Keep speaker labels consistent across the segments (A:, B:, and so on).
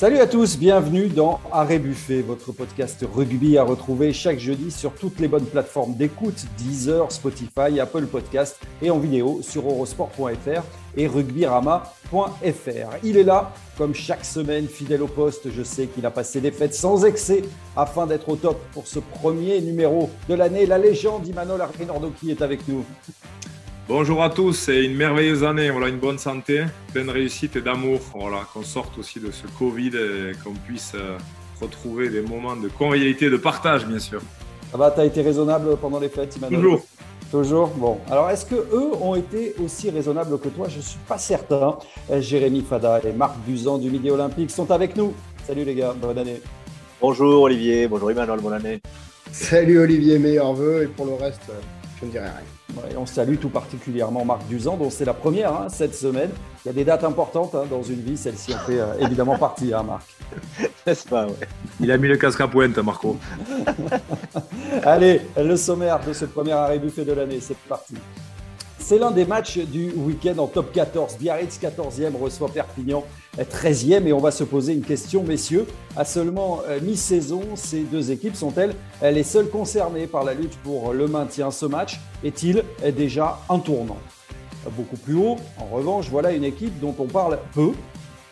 A: Salut à tous, bienvenue dans Arrêt Buffet, votre podcast rugby à retrouver chaque jeudi sur toutes les bonnes plateformes d'écoute, Deezer, Spotify, Apple Podcast et en vidéo sur eurosport.fr et rugbyrama.fr. Il est là, comme chaque semaine, fidèle au poste. Je sais qu'il a passé des fêtes sans excès afin d'être au top pour ce premier numéro de l'année. La légende Imanol qui est avec nous.
B: Bonjour à tous, c'est une merveilleuse année, voilà, une bonne santé, pleine réussite et d'amour, voilà, qu'on sorte aussi de ce Covid et qu'on puisse euh, retrouver des moments de convivialité, de partage, bien sûr.
A: Ça va, tu as été raisonnable pendant les fêtes, Emmanuel
B: Toujours.
A: Toujours Bon. Alors, est-ce que eux ont été aussi raisonnables que toi? Je ne suis pas certain. Euh, Jérémy Fada et Marc Buzan du Midi Olympique sont avec nous. Salut les gars, bonne année.
C: Bonjour Olivier, bonjour Emmanuel, bonne année.
D: Salut Olivier, meilleurs vœux et pour le reste, euh, je ne dirai rien
A: on salue tout particulièrement Marc Duzan, dont c'est la première hein, cette semaine. Il y a des dates importantes hein, dans une vie, celle-ci en fait euh, évidemment partie, hein, Marc.
C: N'est-ce pas, ouais.
B: Il a mis le casque à pointe, Marco.
A: Allez, le sommaire de ce premier arrêt buffet de l'année, c'est parti. C'est l'un des matchs du week-end en top 14. Biarritz 14e reçoit Perpignan 13e et on va se poser une question, messieurs. À seulement euh, mi-saison, ces deux équipes sont-elles les seules concernées par la lutte pour le maintien Ce match? Est-il déjà un tournant? Beaucoup plus haut, en revanche, voilà une équipe dont on parle peu,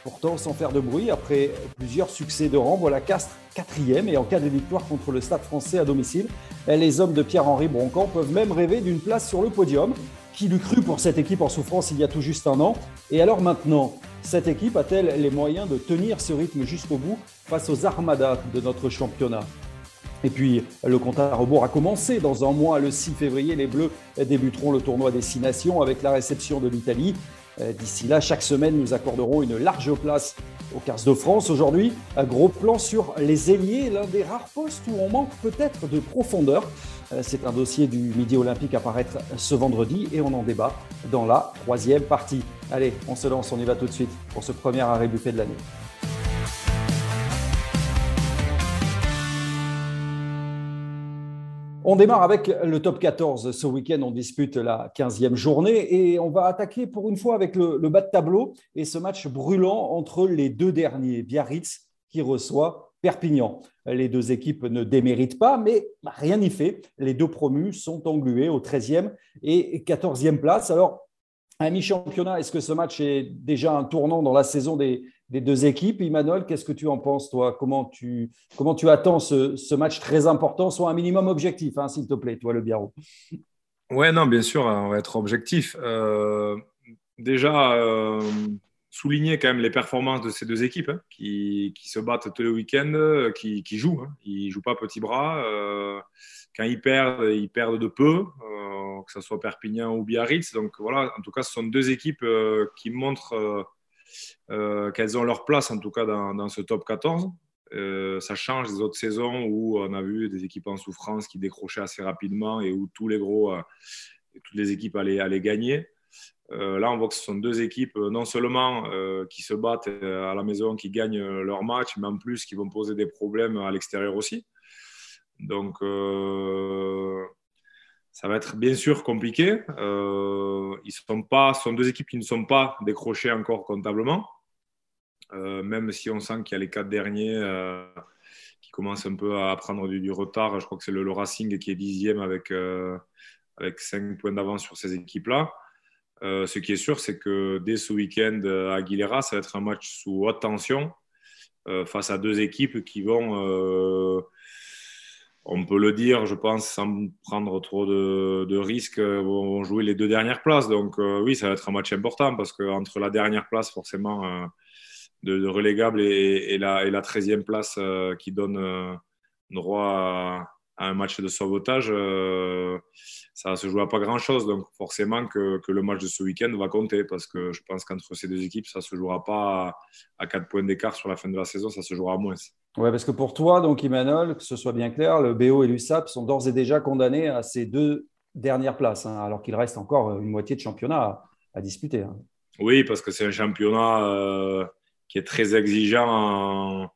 A: pourtant sans faire de bruit. Après plusieurs succès de rang, voilà Castres quatrième et en cas de victoire contre le Stade français à domicile, les hommes de Pierre-Henri Broncan peuvent même rêver d'une place sur le podium. Qui l'eût cru pour cette équipe en souffrance il y a tout juste un an Et alors maintenant, cette équipe a-t-elle les moyens de tenir ce rythme jusqu'au bout face aux armadas de notre championnat et puis, le compte à rebours a commencé. Dans un mois, le 6 février, les Bleus débuteront le tournoi Destination avec la réception de l'Italie. Euh, d'ici là, chaque semaine, nous accorderons une large place au 15 de France. Aujourd'hui, un gros plan sur les ailiers, l'un des rares postes où on manque peut-être de profondeur. Euh, c'est un dossier du Midi Olympique à paraître ce vendredi et on en débat dans la troisième partie. Allez, on se lance, on y va tout de suite pour ce premier arrêt buffet de l'année. On démarre avec le top 14. Ce week-end, on dispute la 15e journée et on va attaquer pour une fois avec le, bas de tableau et ce match brûlant entre les deux derniers. Biarritz qui reçoit Perpignan. Les deux équipes ne déméritent pas, mais rien n'y fait. Les deux promus sont englués au 13e et 14e place. Alors, à mi-championnat, est-ce que ce match est déjà un tournant dans la saison des, deux équipes Emmanuel, qu'est-ce que tu en penses, toi? Comment tu, comment tu attends ce, match très important, soit un minimum objectif, hein, s'il te plaît, toi, le Biarro?
B: Ouais, non, bien sûr, on va être objectif. Euh, déjà, euh, souligner quand même les performances de ces deux équipes hein, qui, se battent tous les week-ends, euh, qui, jouent. Hein. Ils ne jouent pas petit bras. Quand ils perdent, ils perdent de peu, que ce soit Perpignan ou Biarritz. Donc voilà, en tout cas, ce sont deux équipes qui montrent qu'elles ont leur place, en tout cas, dans, ce top 14. ça change des autres saisons où on a vu des équipes en souffrance qui décrochaient assez rapidement et où tous les gros, toutes les équipes allaient, gagner. Euh, là, on voit que ce sont deux équipes euh, non seulement euh, qui se battent à la maison, qui gagnent leur match, mais en plus qui vont poser des problèmes à l'extérieur aussi. Donc, ça va être bien sûr compliqué. ils sont pas, ce sont deux équipes qui ne sont pas décrochées encore comptablement, même si on sent qu'il y a les quatre derniers qui commencent un peu à prendre du, retard. Je crois que c'est le, Racing qui est dixième avec, avec cinq points d'avance sur ces équipes-là. Euh, ce qui est sûr, c'est que dès ce week-end à Aguilera, ça va être un match sous haute tension euh, face à deux équipes qui vont, euh, on peut le dire, je pense, sans prendre trop de, risques, vont jouer les deux dernières places. Donc oui, ça va être un match important parce qu'entre la dernière place, forcément, de, relégable et, la, et, la, 13e place qui donne droit à un match de sauvetage, euh, ça se joue pas grand-chose. Donc forcément que, le match de ce week-end va compter parce que je pense qu'entre ces deux équipes, ça ne se jouera pas à, 4 points d'écart sur la fin de la saison, ça se jouera moins.
A: Oui, parce que pour toi, donc Emmanuel, que ce soit bien clair, le BO et l'USAP sont d'ores et déjà condamnés à ces deux dernières places, hein, alors qu'il reste encore une moitié de championnat à, disputer. Hein.
B: Oui, parce que c'est un championnat euh, qui est très exigeant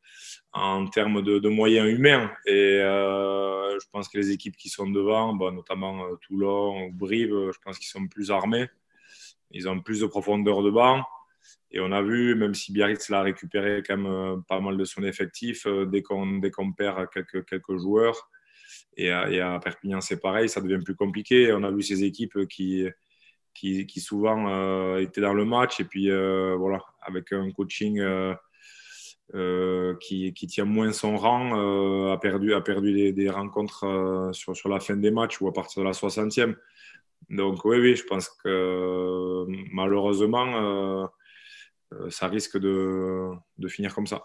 B: en termes de, moyens humains. Et euh, je pense que les équipes qui sont devant, bah, notamment euh, Toulon ou Brive, je pense qu'ils sont plus armés. Ils ont plus de profondeur de banc. Et on a vu, même si Biarritz l'a récupéré quand même pas mal de son effectif, dès qu'on perd quelques, quelques joueurs, et à, Perpignan c'est pareil, ça devient plus compliqué. On a vu ces équipes qui, qui, souvent étaient dans le match, et puis voilà, avec un coaching euh, qui, qui, tient moins son rang euh, a perdu, a perdu des, rencontres euh, sur, sur, la fin des matchs ou à partir de la 60e. Donc oui, oui, je pense que malheureusement, ça risque de, finir comme ça.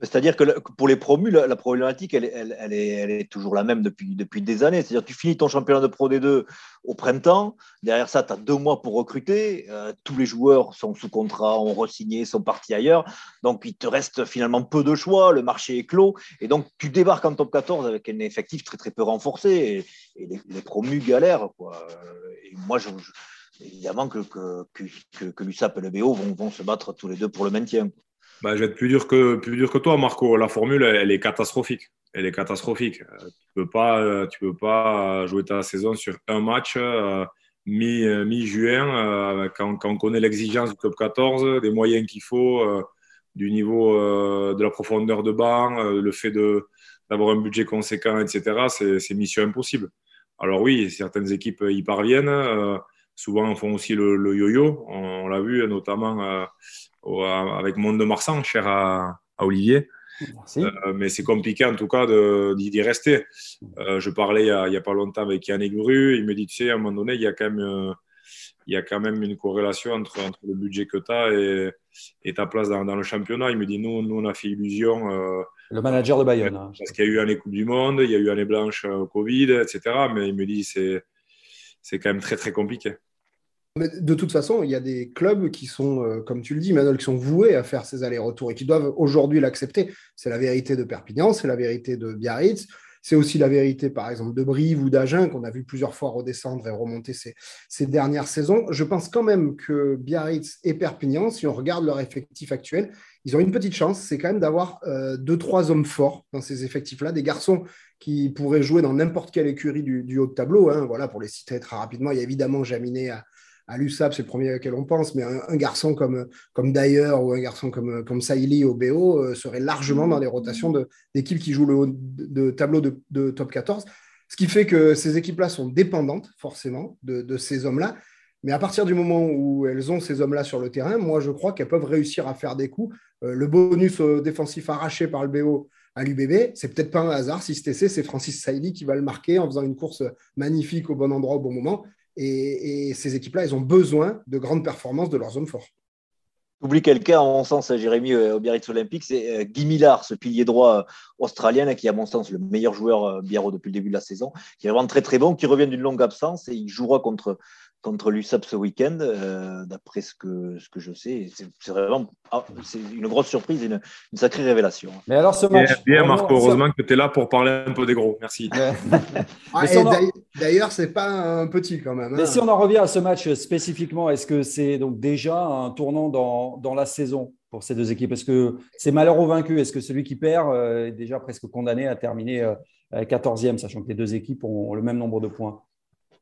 C: C'est-à-dire que pour les promus, la, problématique, elle, est, toujours la même depuis, des années. C'est-à-dire tu finis ton championnat de Pro D2 au printemps. Derrière ça, tu as deux mois pour recruter. Euh, tous les joueurs sont sous contrat, ont re-signé, sont partis ailleurs. Donc, il te reste finalement peu de choix. Le marché est clos. Et donc, tu débarques en top 14 avec un effectif très, très peu renforcé. Et, les, promus galèrent. Quoi. Et moi, évidemment que, que, que, que l'USAP et le BO vont, vont se battre tous les deux pour le maintien.
B: Bah, je vais être plus dur, que, plus dur que toi, Marco. La formule, elle, est catastrophique. Elle est catastrophique. Euh, tu peux, pas, euh, peux pas jouer ta saison sur un match euh, mi-juin quand, quand, on connaît l'exigence du top 14, des moyens qu'il faut, du niveau de la profondeur de banc, le fait d'avoir un budget conséquent, etc. C'est mission impossible. Alors oui, certaines équipes y parviennent. Souvent, on font aussi le yo-yo. On, on l'a vu notamment avec Monde de Marsan, cher à, Olivier. Euh, mais c'est compliqué en tout cas d'y rester. Euh, je parlais il n'y a, pas longtemps avec Yannick Gru, il me dit, tu sais, à un moment donné, il y a quand même, euh, il y a quand même une corrélation entre, entre le budget que tu as et, et, ta place dans, dans, le championnat. Il me dit, nous, nous on a fait illusion.
A: le manager de Bayonne. Hein.
B: Parce qu'il y a eu année Coupe du Monde, il y a eu année blanche Covid, etc. Mais il me dit, c'est quand même très, très compliqué
D: de toute façon, il y a des clubs qui sont, euh, comme tu le dis, Manuel, qui sont voués à faire ces allers-retours et qui doivent aujourd'hui l'accepter. C'est la vérité de Perpignan, c'est la vérité de Biarritz, c'est aussi la vérité, par exemple, de Brive ou d'Agen, qu'on a vu plusieurs fois redescendre et remonter ces, ces, dernières saisons. Je pense quand même que Biarritz et Perpignan, si on regarde leur effectif actuel, ils ont une petite chance, c'est quand même d'avoir euh, deux, trois hommes forts dans ces effectifs-là, des garçons qui pourraient jouer dans n'importe quelle écurie du, haut de tableau. Hein. Voilà, pour les citer très rapidement, il y a évidemment Jaminet à, à l'USAP, c'est le premier auquel on pense, mais un, garçon comme, comme Dyer ou un garçon comme, comme Saïli au BO euh, serait largement dans les rotations d'équipes qui jouent le haut de, tableau de, top 14. Ce qui fait que ces équipes-là sont dépendantes forcément de, ces hommes-là. Mais à partir du moment où elles ont ces hommes-là sur le terrain, moi je crois qu'elles peuvent réussir à faire des coups. Euh, le bonus défensif arraché par le BO à l'UBB, c'est peut-être pas un hasard. Si c'est c'est Francis Saïli qui va le marquer en faisant une course magnifique au bon endroit au bon moment. Et, ces équipes-là, elles ont besoin de grandes performances de leurs hommes forts.
C: Oublie quelqu'un, à mon sens, Jérémy, euh, au Biarritz Olympique, c'est euh, Guy Millard, ce pilier droit euh, australien, qui est, à mon sens, le meilleur joueur biarro depuis le début de la saison, qui est vraiment très très bon, qui revient d'une longue absence et il jouera contre contre l'USAP ce week-end, euh, d'après ce que, ce que je sais. C'est vraiment ah, c'est une grosse surprise et une, sacrée révélation.
A: Mais alors ce match.
B: Bien, Marco, heureusement que tu es là pour parler un peu des gros. Merci.
D: Ah, d'ailleurs, c'est pas un petit quand même.
A: Mais hein. si on en revient à ce match spécifiquement, est-ce que c'est donc déjà un tournant dans, dans la saison pour ces deux équipes? Est-ce que c'est malheur au vaincu? Est-ce que celui qui perd euh, est déjà presque condamné à terminer 14e, euh, sachant que les deux équipes ont le même nombre de points?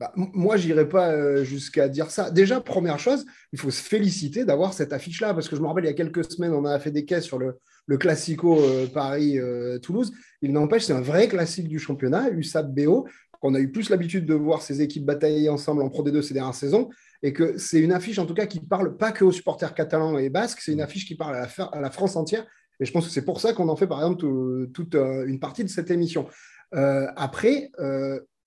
D: Bah, moi, je n'irai pas euh, jusqu'à dire ça. Déjà, première chose, il faut se féliciter d'avoir cette affiche-là, parce que je me rappelle, il y a quelques semaines, on a fait des caisses sur le, Classico euh, Paris-Toulouse. Euh, il n'empêche, c'est un vrai classique du championnat, USAP-BO, qu'on a eu plus l'habitude de voir ces équipes batailler ensemble en Pro D2 ces dernières saisons, et que c'est une affiche, en tout cas, qui parle pas que aux supporters catalans et basques, c'est une affiche qui parle à la, France entière. Et je pense que c'est pour ça qu'on en fait, par exemple, toute une partie de cette émission. après,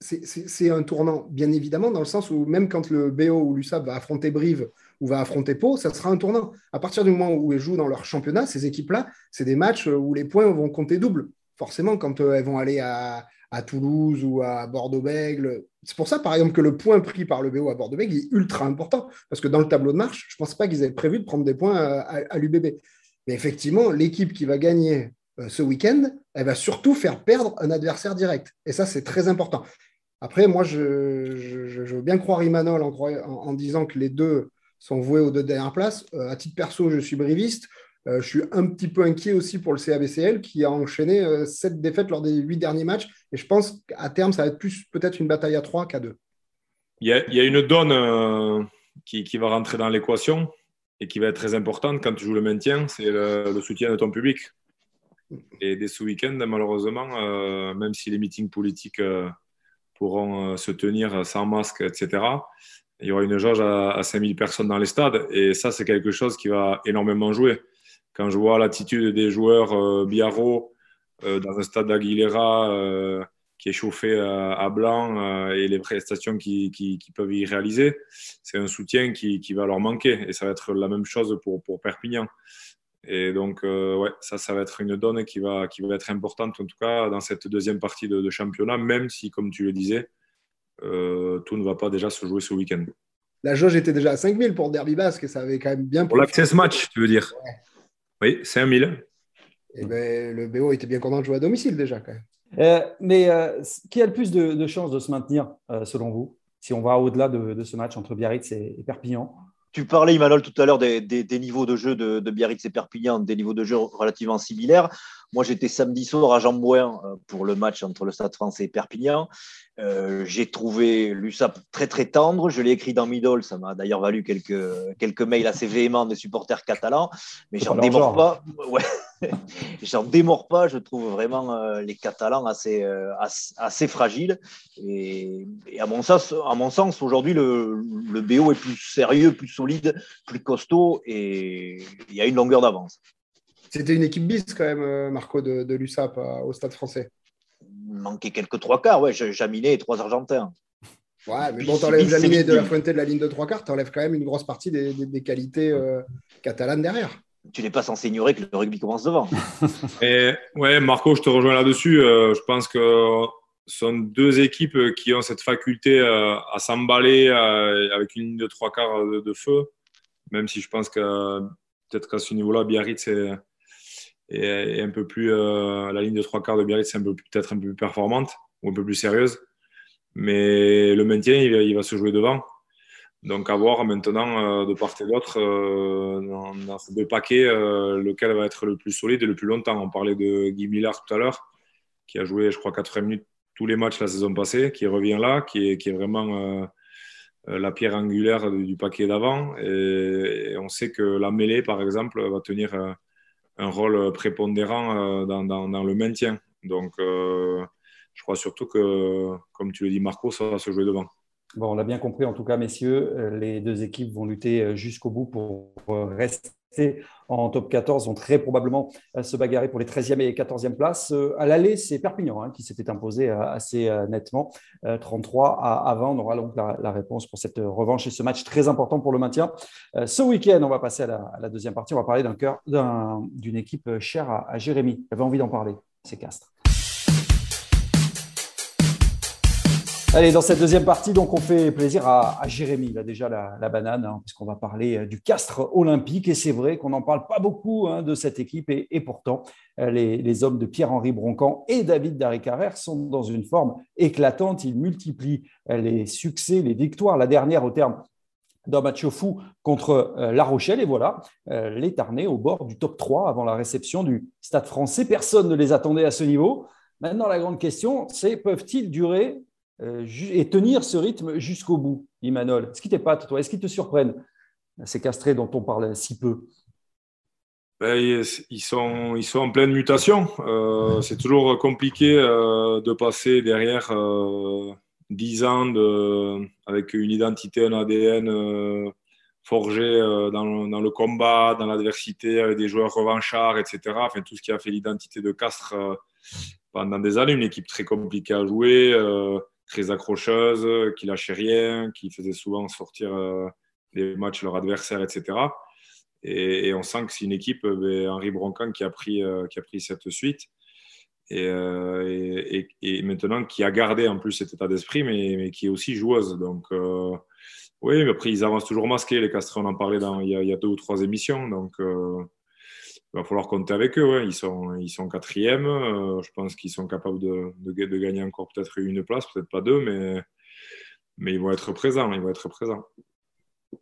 D: c'est un tournant, bien évidemment, dans le sens où même quand le BO ou l'USAP va affronter Brive ou va affronter Pau, ça sera un tournant. À partir du moment où elles jouent dans leur championnat, ces équipes-là, c'est des matchs où les points vont compter double. Forcément, quand euh, elles vont aller à, Toulouse ou à Bordeaux-Bègle. C'est pour ça, par exemple, que le point pris par le BO à Bordeaux-Bègle est ultra important. Parce que dans le tableau de marche, je ne pense pas qu'ils avaient prévu de prendre des points à l'UBB. Mais effectivement, l'équipe qui va gagner euh, ce week-end, elle va surtout faire perdre un adversaire direct. Et ça, c'est très important. Après, moi, je, veux bien croire Imanol en, disant que les deux sont voués aux deux dernières places. Euh, à titre perso, je suis briviste. Euh, je suis un petit peu inquiet aussi pour le CABCL qui a enchaîné sept défaites lors des huit derniers matchs. Et je pense qu'à terme, ça va être plus peut-être une bataille à trois qu'à deux.
B: Il y, a, une donne qui, va rentrer dans l'équation. et qui va être très importante quand tu joues le maintien, c'est le, soutien de ton public. Et dès ce week-end, malheureusement, euh, même si les meetings politiques euh, pourront euh, se tenir sans masque, etc., il y aura une jauge à, à 5000 personnes dans les stades. Et ça, c'est quelque chose qui va énormément jouer. Quand je vois l'attitude des joueurs Biarro dans un stade d'Aguilera qui est chauffé à blanc et les prestations qu'ils qui, qui peuvent y réaliser, c'est un soutien qui, qui, va leur manquer. Et ça va être la même chose pour, pour Perpignan. Et donc, euh, ouais, ça, ça va être une donne qui va, qui va être importante, en tout cas, dans cette deuxième partie de, championnat, même si, comme tu le disais, euh, tout ne va pas déjà se jouer ce week-end.
D: La jauge était déjà à 5000 pour Derby Basque et ça avait quand même bien.
B: Pour l'access match, tu veux dire? Oui, 5000.
D: Et ben, le BO était bien content de jouer à domicile déjà, quand même.
A: Euh, mais qui a le plus de, chances de se maintenir, selon vous, si on va au-delà de, ce match entre Biarritz et Perpignan
C: tu parlais, Emmanuel, tout à l'heure des, niveaux de jeu de, Biarritz et Perpignan, des niveaux de jeu relativement similaires. Moi, j'étais samedi soir à Jean-Bouin euh, pour le match entre le Stade français et Perpignan. Euh, j'ai trouvé l'USAP très très tendre. Je l'ai écrit dans Middle. Ça m'a d'ailleurs valu quelques, quelques mails assez véhéments des supporters catalans. Mais j'en démords pas. Ouais. j'en démords pas. Je trouve vraiment euh, les Catalans assez, assez, fragiles. Et, à mon sens, à mon sens aujourd'hui, le, le BO est plus sérieux, plus solide, plus costaud et il y a une longueur d'avance.
D: C'était une équipe bis quand même, euh, Marco, de, l'USAP euh, au Stade français.
C: Il manquait quelques trois quarts, ouais, Jaminet et trois Argentins.
D: Ouais, mais bon, t'enlèves Jaminet de la Fuente de la ligne de trois quarts, t'enlèves quand même une grosse partie des, qualités euh, catalanes derrière.
C: Tu n'es pas censé ignorer que le rugby commence devant.
B: et, ouais, Marco, je te rejoins là-dessus. je pense que ce sont deux équipes qui ont cette faculté à s'emballer avec une ligne de trois quarts de, feu, même si je pense que peut-être qu'à ce niveau-là, Biarritz c'est et, un peu plus euh, la ligne de trois quarts de Biarritz c'est peut-être un peu plus performante ou un peu plus sérieuse. Mais le maintien, il va, se jouer devant. Donc à voir maintenant euh, de part et d'autre euh, dans, ces deux paquets lequel va être le plus solide et le plus longtemps. On parlait de Guy Millard tout à l'heure, qui a joué, je crois, 80 minutes tous les matchs la saison passée, qui revient là, qui est, vraiment la pierre angulaire du, paquet d'avant. et, on sait que la mêlée, par exemple, va tenir un rôle prépondérant euh, dans, le maintien. Donc, euh, je crois surtout que, comme tu le dis, Marco, ça va se jouer devant.
A: Bon, on l'a bien compris, en tout cas, messieurs, euh, les deux équipes vont lutter jusqu'au bout pour rester en top 14 vont très probablement euh, se bagarrer pour les 13e et 14e places. Euh, à l'aller, c'est Perpignan hein, qui s'était imposé euh, assez nettement, 33 à 20. On aura donc la, réponse pour cette revanche et ce match très important pour le maintien. Ce week-end, on va passer à la, deuxième partie. On va parler d'un cœur d'une équipe chère à, à Jérémy. J'avais envie d'en parler, c'est Castres. Allez, dans cette deuxième partie, donc, on fait plaisir à, Jérémy. Il a déjà la, banane, hein, puisqu'on va parler euh, du Castre olympique. Et c'est vrai qu'on n'en parle pas beaucoup hein, de cette équipe. Et, pourtant, euh, les, hommes de Pierre-Henri Broncan et David Darry-Carrère sont dans une forme éclatante. Ils multiplient euh, les succès, les victoires. La dernière au terme d'un match fou contre La Rochelle. Et voilà, les Tarnais au bord du top 3 avant la réception du Stade français. Personne ne les attendait à ce niveau. Maintenant, la grande question, c'est peuvent-ils durer et tenir ce rythme jusqu'au bout, Imanol Est-ce qu'ils t'épatent, toi? Est-ce qu'ils te surprennent, ces castrés dont on parle si peu
B: ben, ils, sont, ils sont en pleine mutation. Euh, c'est toujours compliqué euh, de passer derrière 10 ans de, avec une identité, un ADN forgé dans, dans, le combat, dans l'adversité, avec des joueurs revanchards, etc. Tout ce qui a fait l'identité de Castres pendant des années. Une équipe très compliquée à jouer très accrocheuse, qui lâchait rien, qui faisait souvent sortir euh, les matchs leur adversaire, etc. Et, on sent que c'est une équipe, ben, Henri Broncan, qui a pris, euh, qui a pris cette suite. Euh, et, et, maintenant qui a gardé en plus cet état d'esprit, mais, qui est aussi joueuse. Donc, oui, mais après, ils avancent toujours masqués, les Castrés, on en parlait il y a deux ou trois émissions. Donc, il va falloir compter avec eux. Ils, sont, ils sont quatrièmes. Euh, je pense qu'ils sont capables de, de, gagner encore peut-être une place, peut-être pas deux, mais, mais ils vont être présents. Ils vont être présents.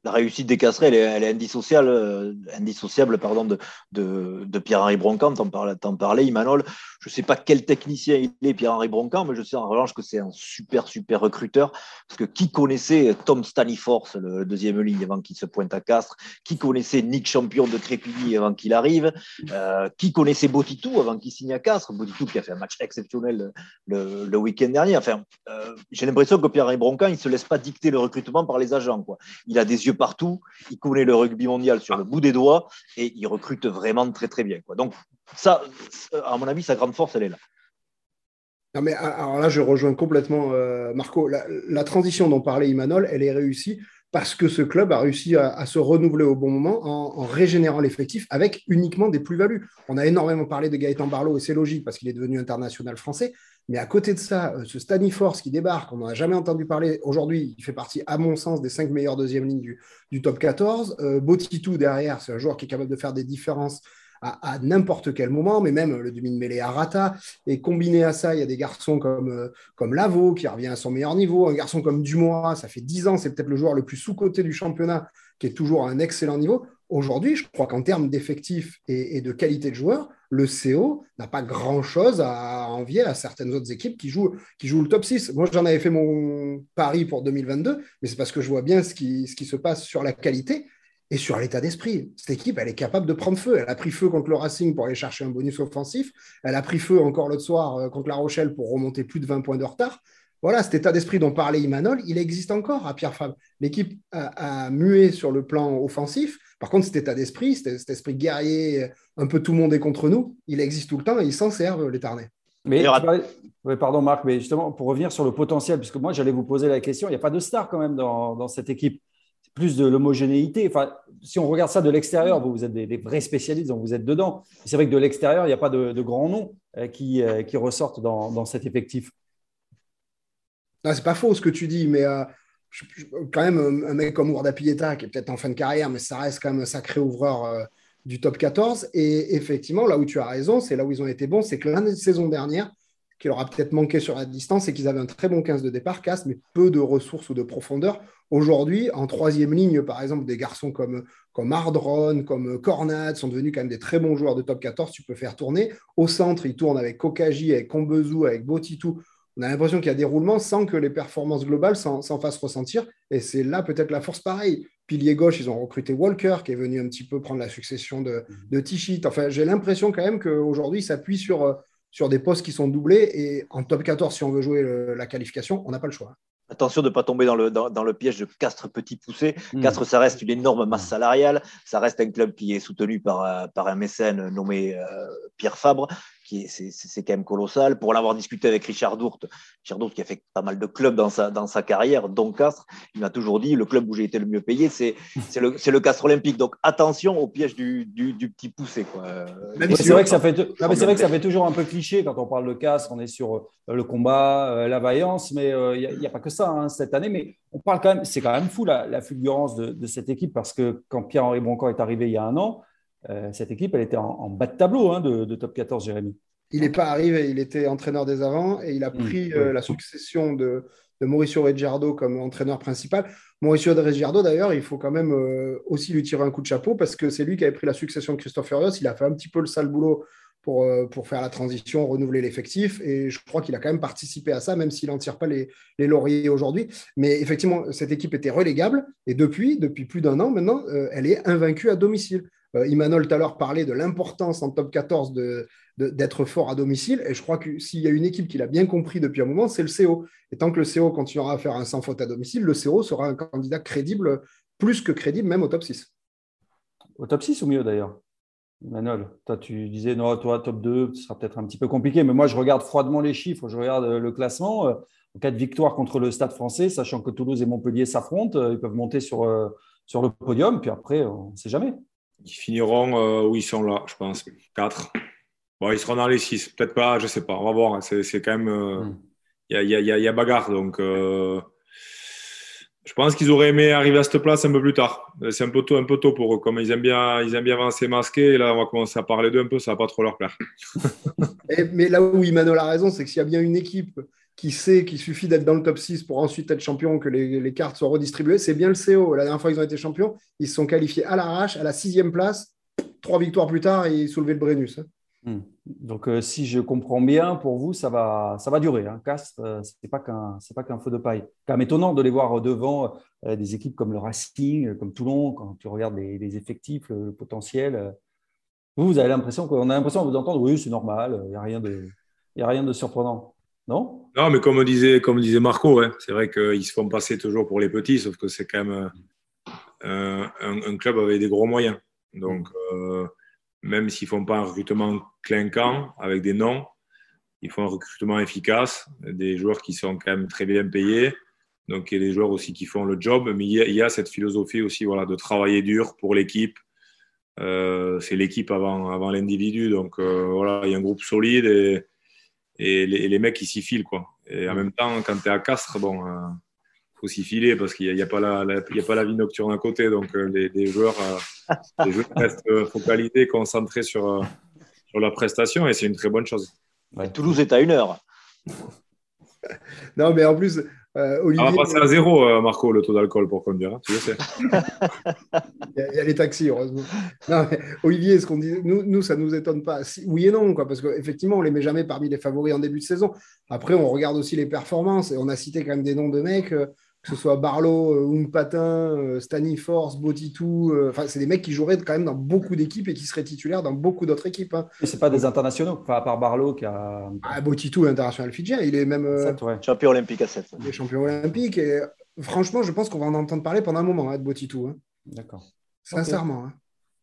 C: La réussite des Casserais, elle est, indissociable, euh, indissociable pardon, de, de, Pierre-Henri Broncan. T'en parlais, parlais, Imanol. Je ne sais pas quel technicien il est, Pierre-Henri Broncan, mais je sais en revanche que c'est un super, super recruteur. Parce que qui connaissait Tom Staniforce, le deuxième ligne, avant qu'il se pointe à Castres? Qui connaissait Nick Champion de Crépigny avant qu'il arrive? Euh, Qui connaissait Botitou avant qu'il signe à Castres? Botitou qui a fait un match exceptionnel le, le week-end dernier. Enfin, euh, j'ai l'impression que Pierre-Henri Broncan, il ne se laisse pas dicter le recrutement par les agents. Quoi. Il a des partout, il connaît le rugby mondial sur le bout des doigts et il recrute vraiment très très bien. Quoi. Donc ça, à mon avis, sa grande force, elle est là.
D: Non mais alors là, je rejoins complètement euh, Marco. La, transition dont parlait Imanol, elle est réussie parce que ce club a réussi à, se renouveler au bon moment en, régénérant l'effectif avec uniquement des plus-values. On a énormément parlé de Gaëtan Barlow et c'est logique parce qu'il est devenu international français. Mais à côté de ça, euh, ce Staniforce qui débarque, on n'en a jamais entendu parler. Aujourd'hui, il fait partie, à mon sens, des cinq meilleures deuxième lignes du, top 14. Euh, Botitou derrière, c'est un joueur qui est capable de faire des différences à, n'importe quel moment, mais même le demi-mêlée à Rata. Et combiné à ça, il y a des garçons comme, euh, comme Lavo qui revient à son meilleur niveau, un garçon comme Dumois, ça fait 10 ans, c'est peut-être le joueur le plus sous-coté du championnat, qui est toujours à un excellent niveau. Aujourd'hui, je crois qu'en termes d'effectifs et, de qualité de joueurs, le CO n'a pas grand-chose à envier à certaines autres équipes qui jouent, qui jouent le top 6. Moi, j'en avais fait mon pari pour 2022, mais c'est parce que je vois bien ce qui, ce qui se passe sur la qualité et sur l'état d'esprit. Cette équipe, elle est capable de prendre feu. Elle a pris feu contre le Racing pour aller chercher un bonus offensif. Elle a pris feu encore l'autre soir euh, contre La Rochelle pour remonter plus de 20 points de retard. Voilà, cet état d'esprit dont parlait Imanol, il existe encore à Pierre Fabre. L'équipe a, mué sur le plan offensif. Par contre, cet état d'esprit, cet, esprit guerrier, un peu tout le monde est contre nous, il existe tout le temps et ils s'en servent, les Tarnais.
A: Mais, pardon Marc, mais justement, pour revenir sur le potentiel, puisque moi j'allais vous poser la question, il n'y a pas de star quand même dans cette équipe plus de l'homogénéité. Enfin, si on regarde ça de l'extérieur, vous, êtes des, vrais spécialistes, donc vous êtes dedans. C'est vrai que de l'extérieur, il n'y a pas de, grands noms euh, qui, euh, qui, ressortent dans, cet effectif.
D: Ce c'est pas faux ce que tu dis, mais euh, quand même, un mec comme Ourda Pieta, qui est peut-être en fin de carrière, mais ça reste quand même un sacré ouvreur du top 14. Et effectivement, là où tu as raison, c'est là où ils ont été bons, c'est que l'année saison dernière, qui leur a peut-être manqué sur la distance, c'est qu'ils avaient un très bon 15 de départ, casse, mais peu de ressources ou de profondeur. Aujourd'hui, en troisième ligne, par exemple, des garçons comme, comme Ardron, comme Cornad sont devenus quand même des très bons joueurs de top 14. Tu peux faire tourner. Au centre, ils tournent avec Kokaji, avec Kombezou, avec Botitou. On a l'impression qu'il y a des roulements sans que les performances globales s'en fassent ressentir. Et c'est là peut-être la force pareille. Pilier gauche, ils ont recruté Walker, qui est venu un petit peu prendre la succession de, de Tichit. Enfin, j'ai l'impression quand même qu'aujourd'hui, ils s'appuient sur euh, sur des postes qui sont doublés. Et en top 14, si on veut jouer la qualification, on n'a pas le choix.
C: Attention de ne pas tomber dans le, dans, le piège de Castres petit poussé. Hmm. Castres, ça reste une énorme masse salariale. Ça reste un club qui est soutenu par, euh, par un mécène nommé euh, Pierre Fabre c'est quand même colossal. Pour l'avoir discuté avec Richard Dourte, Richard Dourte qui a fait pas mal de clubs dans sa, dans sa carrière, dont Castres, il m'a toujours dit le club où j'ai été le mieux payé, c'est le, le Castres Olympique. Donc attention au piège du, du, petit poussé.
A: C'est vrai, que ça fait, vrai que ça fait toujours un peu cliché quand on parle de Castres, on est sur euh, le combat, euh, la vaillance, mais euh, il n'y a, pas que ça hein, cette année. Mais on parle quand même, c'est quand même fou la, fulgurance de, de, cette équipe parce que quand Pierre-Henri Broncan est arrivé il y a un an, euh, cette équipe, elle était en, bas de tableau hein, de, top 14, Jérémy.
D: Il n'est pas arrivé, il était entraîneur des avants et il a mmh, pris euh, la succession de, Mauricio Reggiardo comme entraîneur principal. Mauricio Reggiardo, d'ailleurs, il faut quand même euh, aussi lui tirer un coup de chapeau parce que c'est lui qui avait pris la succession de Christophe Furios. Il a fait un petit peu le sale boulot pour, pour faire la transition, renouveler l'effectif. Et je crois qu'il a quand même participé à ça, même s'il n'en tire pas les, les lauriers aujourd'hui. Mais effectivement, cette équipe était relégable. Et depuis, depuis plus d'un an maintenant, elle est invaincue à domicile. Euh, Imanol tout à l'heure parlait de l'importance en top 14 d'être fort à domicile. Et je crois que s'il y a une équipe qui l'a bien compris depuis un moment, c'est le CO. Et tant que le CO continuera à faire un sans faute à domicile, le CO sera un candidat crédible, plus que crédible, même au top 6.
A: Au top 6 ou mieux d'ailleurs? Imanol, toi tu disais, non, toi, top 2, ce sera peut-être un petit peu compliqué, mais moi je regarde froidement les chiffres, je regarde le classement. Euh, en cas de victoire contre le Stade français, sachant que Toulouse et Montpellier s'affrontent, euh, ils peuvent monter sur, sur le podium, puis après, on ne sait jamais.
B: Ils finiront euh, où ils sont là, je pense. 4. Bon, ils seront dans les 6. Peut-être pas, je ne sais pas. On va voir. C'est quand même. Il y, a, bagarre. Donc, euh, je pense qu'ils auraient aimé arriver à cette place un peu plus tard. C'est un peu tôt, un peu tôt pour eux. Comme ils aiment bien, ils aiment bien avancer masqués. Et là, on va commencer à parler d'eux un peu. Ça ne va pas trop leur plaire.
D: mais là où Emmanuel a raison, c'est que s'il y a bien une équipe qui sait qu'il suffit d'être dans le top 6 pour ensuite être champion, que les, cartes soient redistribuées. C'est bien le CO. La dernière fois qu'ils ont été champions, ils se sont qualifiés à l'arrache, à la sixième place. Trois victoires plus tard, ils soulevaient le Brennus. Hein.
A: Hmm. Donc, euh, si je comprends bien, pour vous, ça va, ça va durer. Hein. Castres, euh, ce n'est pas qu'un feu de paille. Quand même étonnant de les voir devant euh, des équipes comme le Racing, comme Toulon, quand tu regardes les, effectifs, le, potentiel. vous, vous avez l'impression qu'on a l'impression de vous entendre, oui, c'est normal, il n'y a, rien de, a rien de surprenant. Non?
B: Non, mais comme disait, comme disait Marco, c'est vrai qu'ils se font passer toujours pour les petits, sauf que c'est quand même un, un, club avec des gros moyens. Donc, même s'ils ne font pas un recrutement clinquant avec des noms, ils font un recrutement efficace, des joueurs qui sont quand même très bien payés, donc il y a des joueurs aussi qui font le job, mais il y a, cette philosophie aussi voilà, de travailler dur pour l'équipe. Euh, c'est l'équipe avant, avant l'individu, donc euh, voilà, il y a un groupe solide et, et, les, mecs ils s'y filent. Quoi. Et en même temps, quand tu es à Castres, bon, euh, faut s'y filer parce qu'il n'y a, pas la, a pas la vie nocturne à côté. Donc, euh, les, joueurs, euh, les, joueurs, restent focalisés, concentrés sur, sur leur prestation et c'est une très bonne chose.
C: Toulouse est à une heure.
D: non, mais en plus, Olivier.
B: On va passer à zéro, Marco, le taux d'alcool pour conduire. Hein, tu le sais.
D: il, y a, les taxis, heureusement. Non, mais Olivier, ce qu'on dit, nous, nous, ça ne nous étonne pas. oui et non, quoi, parce qu'effectivement, on ne les met jamais parmi les favoris en début de saison. Après, on regarde aussi les performances et on a cité quand même des noms de mecs que ce soit Barlow, euh, Patin, euh, Staniforce, Botitou. Euh, enfin, c'est des mecs qui joueraient quand même dans beaucoup d'équipes et qui seraient titulaires dans beaucoup d'autres équipes. Hein.
A: Mais c'est pas des internationaux, enfin, à part Barlow qui a.
D: Ah, Botitou, international fidjien, il est même.
C: Champion olympique à 7.
D: Il est champion olympique. Et franchement, je pense qu'on va en entendre parler pendant un moment hein, de Botitou. Hein.
A: D'accord.
D: Sincèrement.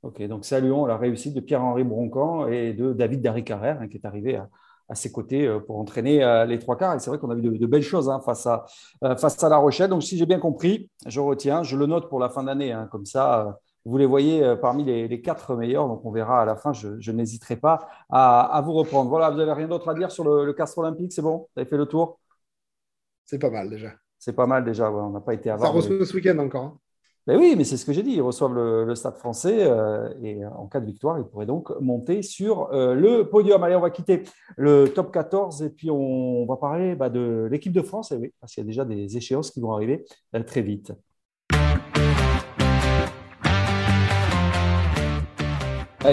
A: Ok, donc saluons la réussite de Pierre-Henri Broncan et de David Darry Carrère, qui est arrivé à à ses côtés euh, pour entraîner euh, les trois quarts. Et c'est vrai qu'on a vu de, belles choses hein, face, à, euh, face à La Rochelle. Donc, si j'ai bien compris, je retiens, je le note pour la fin d'année. Hein, comme ça, vous les voyez parmi les, quatre meilleurs. Donc, on verra à la fin. Je, n'hésiterai pas à, vous reprendre. Voilà, vous n'avez rien d'autre à dire sur le, le Castre Olympique C'est bon? Vous avez fait le tour?
D: C'est pas mal déjà.
A: C'est pas mal déjà. on n'a pas été avant.
D: Ça reçoit ce week-end encore. Hein.
A: Oui, mais c'est ce que j'ai dit. Ils reçoivent le, Stade français euh, et en cas de victoire, ils pourraient donc monter sur euh, le podium. Allez, on va quitter le top 14 et puis on, va parler bah, de l'équipe de France. Et oui, parce qu'il y a déjà des échéances qui vont arriver euh, très vite.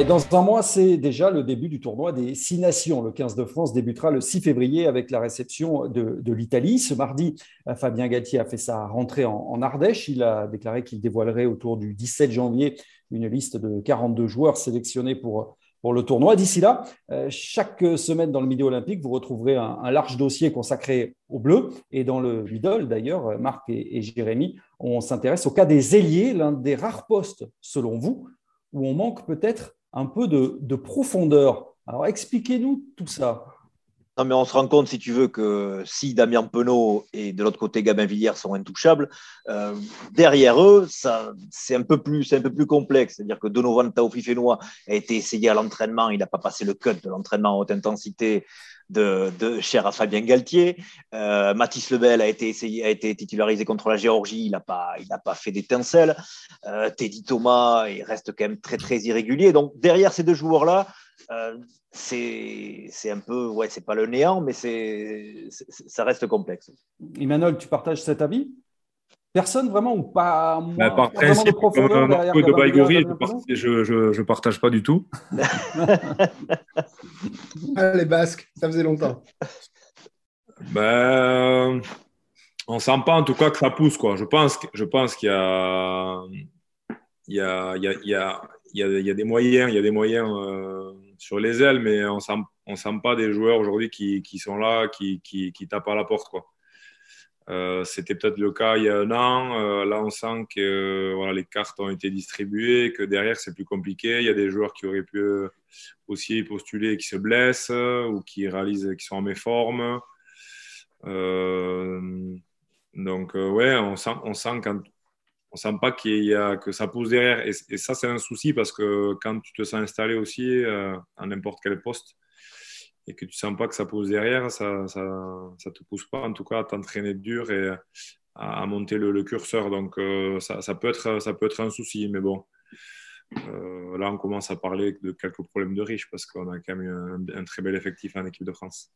A: Dans un mois, c'est déjà le début du tournoi des Six Nations. Le 15 de France débutera le 6 février avec la réception de, l'Italie. Ce mardi, Fabien Galtier a fait sa rentrée en, Ardèche. Il a déclaré qu'il dévoilerait autour du 17 janvier une liste de 42 joueurs sélectionnés pour, pour le tournoi. D'ici là, euh, chaque semaine dans le Midi Olympique, vous retrouverez un, large dossier consacré aux Bleus. Et dans le middle, d'ailleurs, Marc et, et Jérémy, on s'intéresse au cas des ailiers, l'un des rares postes, selon vous, où on manque peut-être un peu de, profondeur. Alors expliquez-nous tout ça.
C: Non, mais on se rend compte, si tu veux, que si Damien Penaud et de l'autre côté Gabin Villiers sont intouchables, euh, derrière eux, c'est un, peu plus, un peu plus complexe. C'est-à-dire que Donovan Taofi-Fénois a été essayé à l'entraînement, il n'a pas passé le cut de l'entraînement à haute intensité de, cher à Fabien Galtier. Euh, Mathis Lebel a été, essayé, a été titularisé contre la Géorgie, il n'a pas, pas fait d'étincelle. Euh, Teddy Thomas, il reste quand même très très irrégulier. Donc derrière ces deux joueurs-là, euh, c'est un peu, ouais, c'est pas le néant, mais c'est ça reste complexe.
A: Emmanuel, tu partages cet avis? Personne vraiment ou pas
B: bah, Par principe, de comme de Baïgori, je ne partage pas du tout.
D: ah, les Basques, ça faisait longtemps.
B: Ben, on sent pas en tout cas que ça pousse. Quoi. Je pense, je pense qu'il y a, il y, a, il y, a, il y, a, il y a des moyens, il y a des moyens euh, sur les ailes, mais on on sent pas des joueurs aujourd'hui qui, qui, sont là, qui, qui, qui tapent à la porte. Quoi. Euh, c'était peut-être le cas il y a un an. Euh, là, on sent que voilà, les cartes ont été distribuées, que derrière, c'est plus compliqué. Il y a des joueurs qui auraient pu aussi postuler et qui se blessent ou qui réalisent qui sont en méforme. Euh, donc, ouais, on sent, on sent quand, on sent pas qu'il y a, que ça pousse derrière. Et, ça, c'est un souci parce que quand tu te sens installé aussi à n'importe quel poste, et que tu sens pas que ça pose derrière, ça, ça, te pousse pas en tout cas à t'entraîner dur et à, monter le, curseur. Donc euh, ça, ça, peut être, ça peut être un souci, mais bon. Euh, là, on commence à parler de quelques problèmes de riches parce qu'on a quand même un, un, très bel effectif en équipe de France.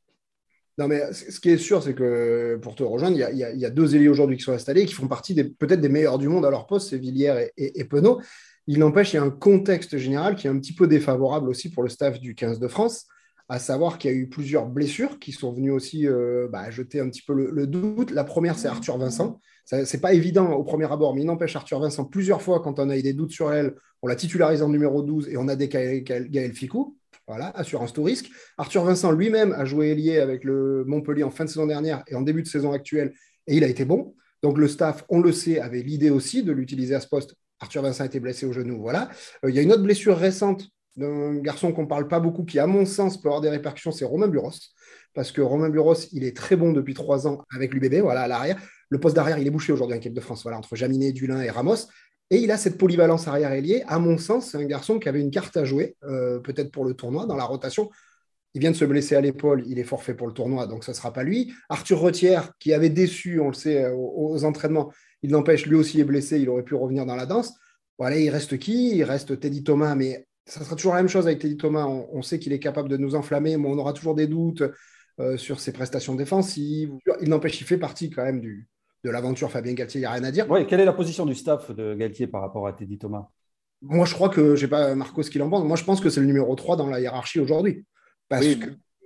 D: Non, mais ce qui est sûr, c'est que pour te rejoindre, il y a, deux ailiers aujourd'hui qui sont installés, qui font partie peut-être des meilleurs du monde à leur poste, c'est Villiers et, et, Penaud. Il n'empêche, il y a un contexte général qui est un petit peu défavorable aussi pour le staff du 15 de France, à savoir qu'il y a eu plusieurs blessures qui sont venues aussi euh, bah, jeter un petit peu le, doute. La première, c'est Arthur Vincent. Ce n'est pas évident au premier abord, mais il n'empêche Arthur Vincent plusieurs fois, quand on a eu des doutes sur elle, on l'a titularisé en numéro 12 et on a décalé Gaël Ficou. Voilà, assurance tout risque. Arthur Vincent lui-même a joué ailier avec le Montpellier en fin de saison dernière et en début de saison actuelle, et il a été bon. Donc le staff, on le sait, avait l'idée aussi de l'utiliser à ce poste. Arthur Vincent a été blessé au genou, voilà. Euh, il y a une autre blessure récente d'un garçon qu'on ne parle pas beaucoup, qui, à mon sens, peut avoir des répercussions, c'est Romain Buros. Parce que Romain Buros, il est très bon depuis trois ans avec l'UBB, voilà, à l'arrière. Le poste d'arrière, il est bouché aujourd'hui en équipe de France, voilà, entre Jaminet, Dulin et Ramos. Et il a cette polyvalence arrière-ailier. À mon sens, c'est un garçon qui avait une carte à jouer, euh, peut-être pour le tournoi, dans la rotation. Il vient de se blesser à l'épaule, il est forfait pour le tournoi, donc ce ne sera pas lui. Arthur Retière, qui avait déçu, on le sait, euh, aux, entraînements, il n'empêche, lui aussi est blessé, il aurait pu revenir dans la danse. Voilà, il reste qui? Il reste Teddy Thomas, mais ça sera toujours la même chose avec Teddy Thomas. On, sait qu'il est capable de nous enflammer, mais on aura toujours des doutes euh, sur ses prestations défensives. Il n'empêche, il fait partie quand même du, de l'aventure Fabien Galtier, il n'y a rien à dire.
A: Oui, quelle est la position du staff de Galtier par rapport à Teddy Thomas?
D: Moi, je crois que, je ne sais pas Marco ce qu'il en pense, moi je pense que c'est le numéro 3 dans la hiérarchie aujourd'hui.
C: oui,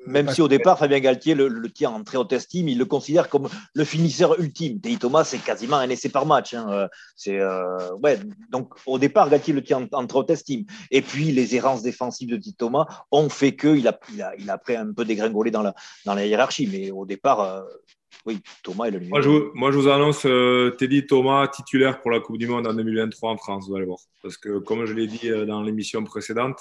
C: même si au départ, Fabien Galtier le, tient en très haute estime, il le considère comme le finisseur ultime. Teddy Thomas, c'est quasiment un essai par match. Hein. C'est, euh, ouais, donc au départ, Galtier le tient en, très haute estime. Et puis les errances défensives de Teddy Thomas ont fait qu'il a, il a, il a après un peu dégringolé dans la, dans la hiérarchie. Mais au départ, euh, oui, Thomas est le
B: numéro. Moi, je, vous, moi, je vous annonce euh, Teddy Thomas titulaire pour la Coupe du Monde en 2023 en France, vous allez voir. Parce que, comme je l'ai dit euh, dans l'émission précédente,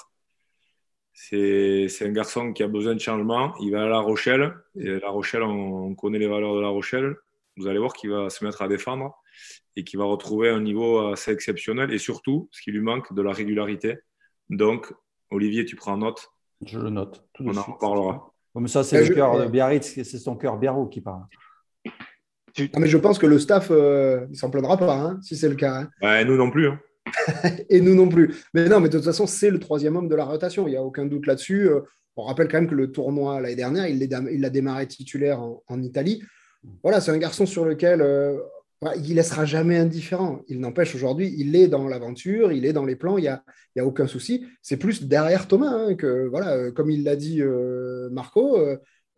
B: c'est un garçon qui a besoin de changement. Il va à La Rochelle. Et La Rochelle, on, connaît les valeurs de La Rochelle. Vous allez voir qu'il va se mettre à défendre et qu'il va retrouver un niveau assez exceptionnel. Et surtout, ce qui lui manque, de la régularité. Donc, Olivier, tu prends note.
A: Je le note.
B: on en reparlera.
A: Comme ça, c'est le cœur de Biarritz, c'est son cœur Biarro qui parle
D: mais je pense que le staff, euh, il s'en plaindra pas, hein, si c'est le cas.
B: Hein. nous non plus. Hein.
D: et nous non plus. Mais non, mais de toute façon, c'est le troisième homme de la rotation. Il n'y a aucun doute là-dessus. Euh, on rappelle quand même que le tournoi l'année dernière, il l'a démarré titulaire en, Italie. Voilà, c'est un garçon sur lequel euh, il ne laissera jamais indifférent. Il n'empêche aujourd'hui, il est dans l'aventure, il est dans les plans, il n'y a, a aucun souci. C'est plus derrière Thomas hein, que, voilà, comme il l'a dit Marco,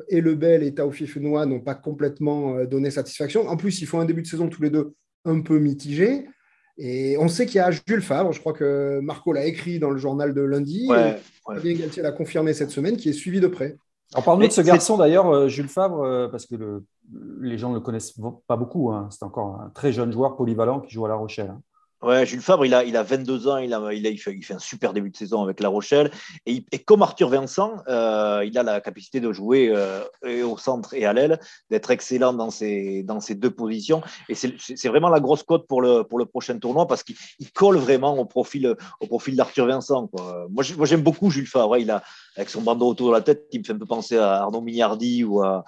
D: et Lebel et Taofi Fenoua n'ont pas complètement euh, donné satisfaction. En plus, ils font un début de saison tous les deux un peu mitigé. Et on sait qu'il y a Jules Favre, je crois que Marco l'a écrit dans le journal de lundi.
C: Ouais,
D: Fabien Galtier l'a confirmé cette semaine, qui est suivi de près.
A: En parle de ce garçon d'ailleurs, euh, Jules Favre, euh, parce que les gens ne le connaissent pas beaucoup. Hein. C'est encore un très jeune joueur polyvalent qui joue à La Rochelle. Hein.
C: Ouais, Jules Fabre, il a, il a 22 ans, il, a, il, a, il, fait, un super début de saison avec La Rochelle. Et, comme Arthur Vincent, euh, il a la capacité de jouer euh, au centre et à l'aile, d'être excellent dans ces, dans deux positions. Et c'est vraiment la grosse cote pour le, pour le prochain tournoi parce qu'il colle vraiment au profil, au profil d'Arthur Vincent. Quoi. Moi, j'aime beaucoup Jules Fabre. Il a, avec son bandeau autour de la tête, il me fait un peu penser à Arnaud Mignardi ou à,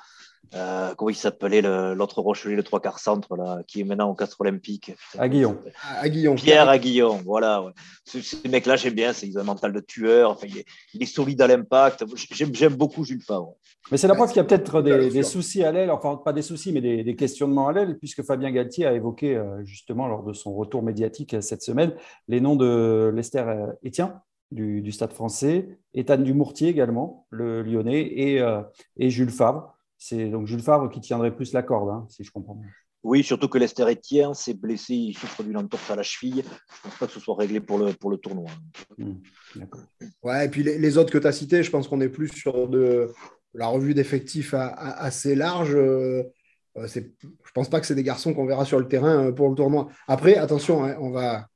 C: euh, comment il s'appelait l'autre Rochelier, le trois quarts centre, là, qui est maintenant au Castre Olympique
A: Aguillon.
D: Aguillon.
C: Pierre Aguillon, voilà. Ouais. Ce, ce mec-là, j'aime bien, c'est, il a un mental de tueur, enfin, il, est, il est solide à l'impact. J'aime, beaucoup Jules Favre.
A: Mais c'est la preuve qu'il y a peut-être des, des, soucis à l'aile, enfin, pas des soucis, mais des, des questionnements à l'aile, puisque Fabien Galtier a évoqué, euh, justement, lors de son retour médiatique euh, cette semaine, les noms de Lester Etienne. Du, du, Stade français, Ethan Dumourtier également, le lyonnais, et, et Jules Favre. C'est donc Jules Favre qui tiendrait plus la corde, hein, si je comprends bien.
C: Oui, surtout que Lester Etienne s'est blessé, il souffre d'une entorse à la cheville. Je ne pense pas que ce soit réglé pour le, pour le tournoi.
D: Mmh, ouais, et puis les, autres que tu as cités, je pense qu'on est plus sur de, la revue d'effectifs assez large. Euh, je ne pense pas que c'est des garçons qu'on verra sur le terrain euh, pour le tournoi. Après, attention, hein, on va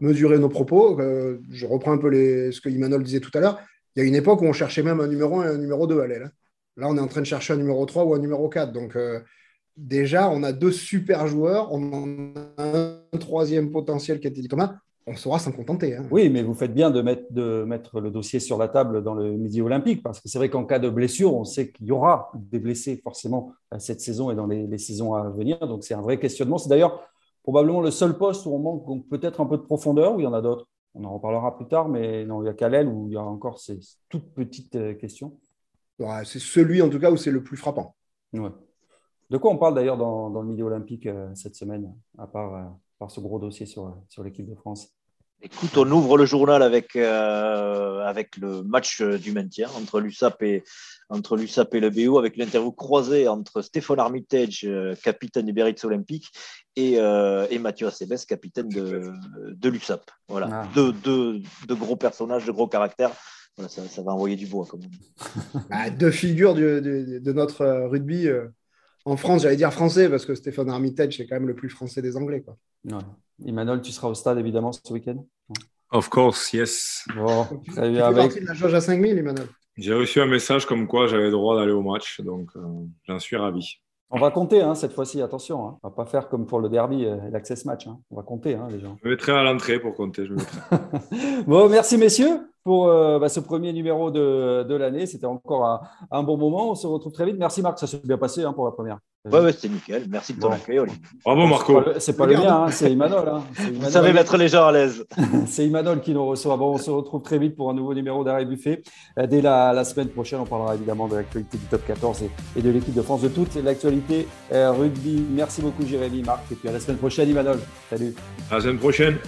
D: mesurer nos propos. Euh, je reprends un peu les, ce que Imanol disait tout à l'heure. Il y a une époque où on cherchait même un numéro 1 et un numéro 2 à l'aile. Hein. Là, on est en train de chercher un numéro 3 ou un numéro 4. Donc, euh, déjà, on a deux super joueurs. On a un troisième potentiel qui a été dit Thomas. On saura s'en contenter. Hein.
A: Oui, mais vous faites bien de mettre, de mettre le dossier sur la table dans le Midi Olympique, parce que c'est vrai qu'en cas de blessure, on sait qu'il y aura des blessés forcément cette saison et dans les, saisons à venir. Donc, c'est un vrai questionnement. C'est d'ailleurs probablement le seul poste où on manque peut-être un peu de profondeur, ou il y en a d'autres? On en reparlera plus tard, mais non, il y a Kalel où il y a encore ces toutes petites euh, questions
D: c'est celui en tout cas où c'est le plus frappant.
A: De quoi on parle d'ailleurs dans, le milieu olympique cette semaine, à part, par ce gros dossier sur, sur l'équipe de France?
C: Écoute, on ouvre le journal avec, avec le match du maintien entre l'USAP et, entre l'USAP et le BO, avec une interview croisée entre Stéphane Armitage, capitaine du Biarritz Olympique, et, et Mathieu Acebes, capitaine de, de l'USAP. Voilà, ah. deux, deux, gros personnages, de gros caractères. Ça, ça, va envoyer du bois. Comme
D: bah, deux figures de, de notre rugby en France, j'allais dire français, parce que Stéphane Armitage, c'est quand même le plus français des Anglais. Quoi.
A: Emmanuel, tu seras au stade évidemment ce week-end?
B: Of course, yes.
D: Bon, tu fais partie de la jauge à 5000, Emmanuel?
B: J'ai reçu un message comme quoi j'avais le droit d'aller au match, donc euh, j'en suis ravi.
A: On va compter hein, cette fois-ci, attention. Hein. On va pas faire comme pour le derby et l'access match. Hein. On va compter les gens.
B: Je mettrai à l'entrée pour compter. Je
A: bon, merci messieurs pour euh, bah, ce premier numéro de, de l'année. C'était encore un, bon moment. On se retrouve très vite. Merci Marc, ça s'est bien passé hein, pour la première.
C: Oui, ouais, c'était nickel. Merci de ton accueil.
B: Bravo Marco.
A: C'est pas, le mien, hein, c'est Imanol. Hein.
C: Vous savez mettre les gens à l'aise.
A: c'est Imanol qui nous reçoit. Bon, on se retrouve très vite pour un nouveau numéro d'Arrêt Buffet. Euh, dès la, semaine prochaine, on parlera évidemment de l'actualité du top 14 et, de l'équipe de France, de toute l'actualité euh, rugby. Merci beaucoup Jérémy, Marc. Et puis à la semaine prochaine, Imanol. Salut.
B: À la semaine prochaine.